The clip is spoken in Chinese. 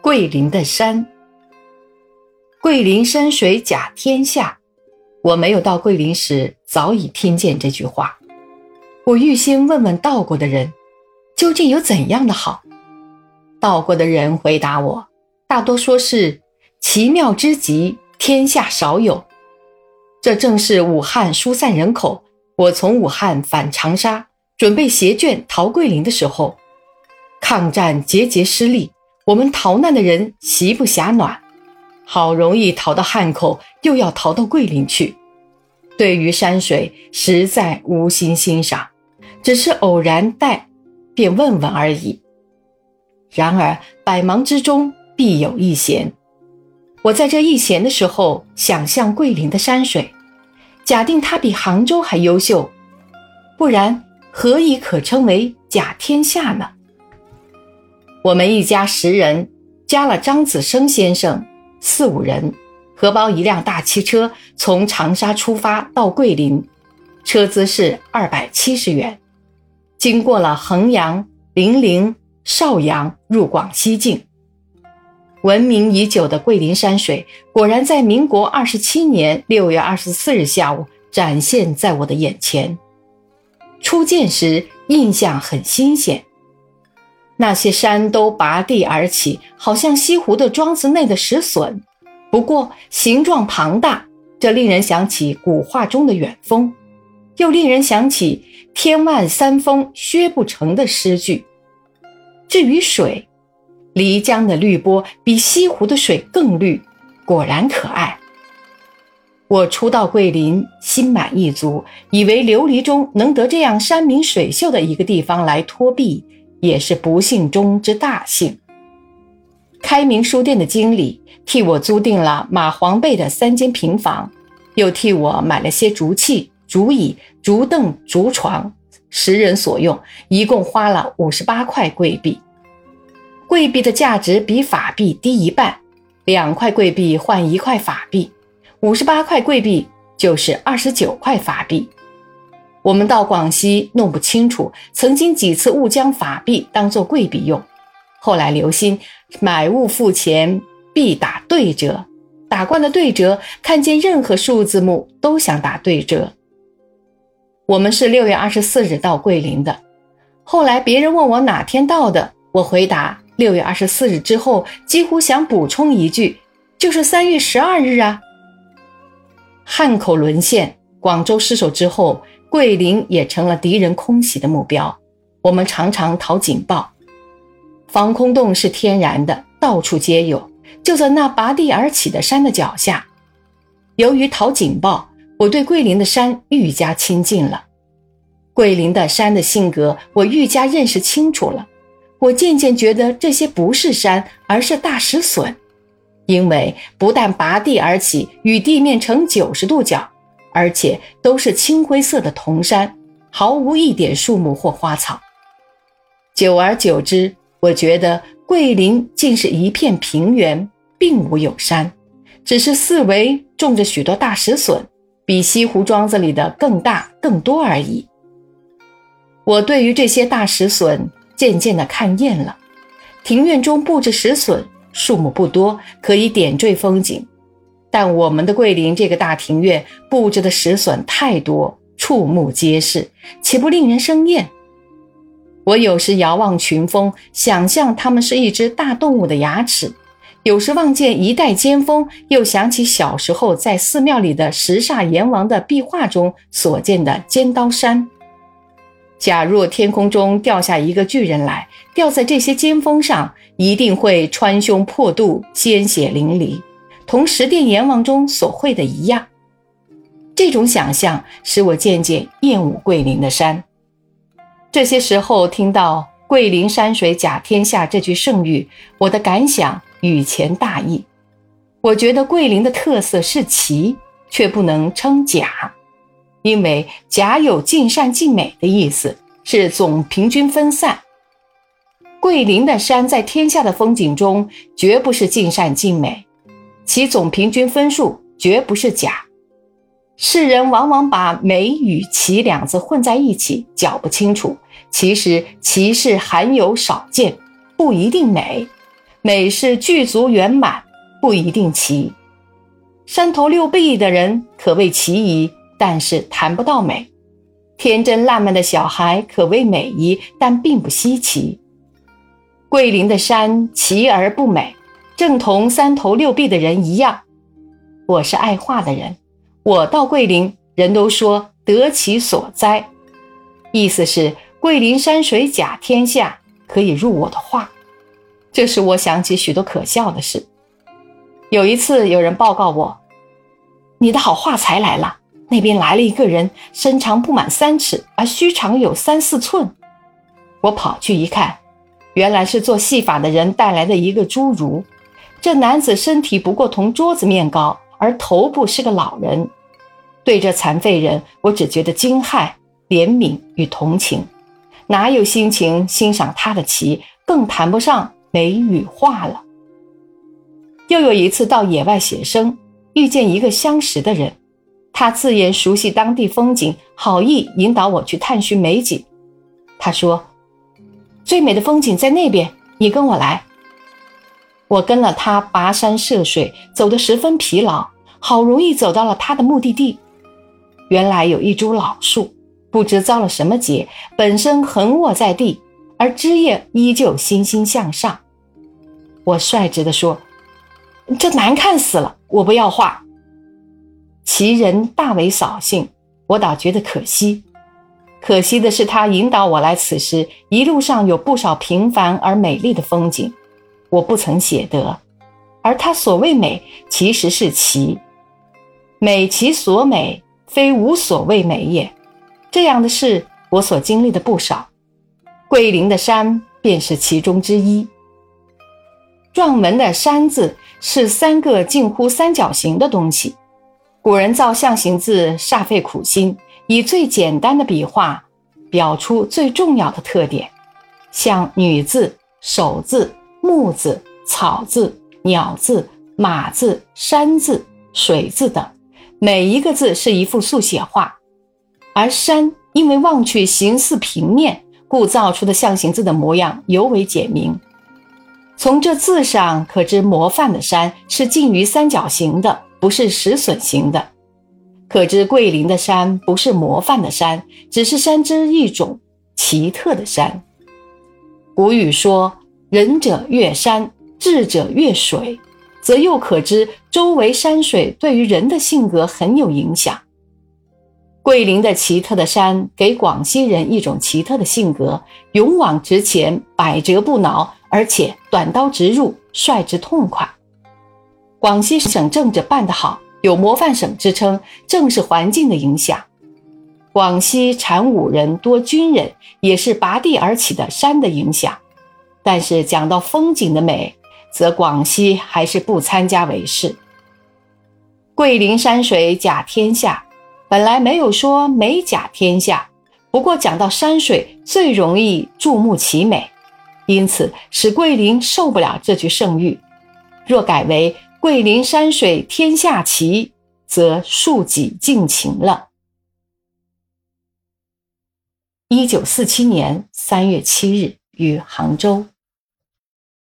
桂林的山，桂林山水甲天下。我没有到桂林时，早已听见这句话。我预先问问到过的人，究竟有怎样的好？到过的人回答我，大多说是奇妙之极，天下少有。这正是武汉疏散人口，我从武汉返长沙，准备携眷逃桂林的时候，抗战节节失利，我们逃难的人席不暇暖。好容易逃到汉口，又要逃到桂林去。对于山水，实在无心欣赏，只是偶然带，便问问而已。然而百忙之中必有一闲，我在这一闲的时候，想象桂林的山水，假定它比杭州还优秀，不然何以可称为甲天下呢？我们一家十人，加了张子生先生。四五人，荷包一辆大汽车，从长沙出发到桂林，车资是二百七十元。经过了衡阳、零陵、邵阳，入广西境。闻名已久的桂林山水，果然在民国二十七年六月二十四日下午展现在我的眼前。初见时，印象很新鲜。那些山都拔地而起，好像西湖的庄子内的石笋，不过形状庞大，这令人想起古画中的远峰，又令人想起“天外三峰，削不成”的诗句。至于水，漓江的绿波比西湖的水更绿，果然可爱。我初到桂林，心满意足，以为琉璃中能得这样山明水秀的一个地方来托庇。也是不幸中之大幸。开明书店的经理替我租定了马黄背的三间平房，又替我买了些竹器、竹椅、竹凳、竹床，十人所用，一共花了五十八块贵币。贵币的价值比法币低一半，两块贵币换一块法币，五十八块贵币就是二十九块法币。我们到广西弄不清楚，曾经几次误将法币当作贵币用，后来留心买物付钱必打对折，打惯了对折，看见任何数字目都想打对折。我们是六月二十四日到桂林的，后来别人问我哪天到的，我回答六月二十四日之后，几乎想补充一句，就是三月十二日啊。汉口沦陷，广州失守之后。桂林也成了敌人空袭的目标，我们常常讨警报。防空洞是天然的，到处皆有，就在那拔地而起的山的脚下。由于讨警报，我对桂林的山愈加亲近了。桂林的山的性格，我愈加认识清楚了。我渐渐觉得这些不是山，而是大石笋，因为不但拔地而起，与地面成九十度角。而且都是青灰色的铜山，毫无一点树木或花草。久而久之，我觉得桂林竟是一片平原，并无有山，只是四围种着许多大石笋，比西湖庄子里的更大更多而已。我对于这些大石笋渐渐的看厌了。庭院中布置石笋，数目不多，可以点缀风景。但我们的桂林这个大庭院布置的石笋太多，触目皆是，岂不令人生厌？我有时遥望群峰，想象它们是一只大动物的牙齿；有时望见一代尖峰，又想起小时候在寺庙里的十煞阎王的壁画中所见的尖刀山。假若天空中掉下一个巨人来，掉在这些尖峰上，一定会穿胸破肚，鲜血淋漓。同十殿阎王中所绘的一样，这种想象使我渐渐厌恶桂林的山。这些时候听到“桂林山水甲天下”这句盛誉，我的感想与前大异。我觉得桂林的特色是奇，却不能称甲，因为甲有尽善尽美的意思，是总平均分散。桂林的山在天下的风景中，绝不是尽善尽美。其总平均分数绝不是甲，世人往往把美与奇两字混在一起，搅不清楚。其实奇是罕有少见，不一定美；美是具足圆满，不一定奇。山头六臂的人可谓奇异，但是谈不到美；天真烂漫的小孩可谓美仪，但并不稀奇。桂林的山奇而不美，正同三头六臂的人一样。我是爱画的人，我到桂林，人都说得其所哉，意思是桂林山水甲天下，可以入我的画。这使我想起许多可笑的事。有一次，有人报告我：“你的好画才来了。”那边来了一个人，身长不满三尺，而须长有三四寸。我跑去一看。原来是做戏法的人带来的一个侏儒。这男子身体不过同桌子面高，而头部是个老人。对这残废人，我只觉得惊骇、怜悯与同情，哪有心情欣赏他的棋，更谈不上美与画了。又有一次到野外写生，遇见一个相识的人，他自言熟悉当地风景，好意引导我去探寻美景。他说。最美的风景在那边，你跟我来。我跟了他跋山涉水，走得十分疲劳，好容易走到了他的目的地。原来有一株老树，不知遭了什么劫，本身横卧在地，而枝叶依旧欣欣向上。我率直地说：“这难看死了，我不要画。”其人大为扫兴，我倒觉得可惜。可惜的是，他引导我来此时，一路上有不少平凡而美丽的风景，我不曾写得。而他所谓美，其实是奇，美其所美，非无所谓美也。这样的事，我所经历的不少。桂林的山便是其中之一。篆文的“山”字是三个近乎三角形的东西。古人造象形字，煞费苦心。以最简单的笔画，表出最重要的特点，像女字、手字、木字、草字、鸟字、马字、山字、水字等，每一个字是一幅速写画。而山因为望去形似平面，故造出的象形字的模样尤为简明。从这字上可知，模范的山是近于三角形的，不是石笋形的。可知桂林的山不是模范的山，只是山之一种奇特的山。古语说：“仁者悦山，智者悦水”，则又可知周围山水对于人的性格很有影响。桂林的奇特的山给广西人一种奇特的性格：勇往直前，百折不挠，而且短刀直入，率直痛快。广西省政治办得好。有模范省之称，正是环境的影响。广西产武人多军人，也是拔地而起的山的影响。但是讲到风景的美，则广西还是不参加为是。桂林山水甲天下，本来没有说美甲天下，不过讲到山水最容易注目其美，因此使桂林受不了这句盛誉。若改为。桂林山水天下奇，则庶几尽情了。一九四七年三月七日，于杭州。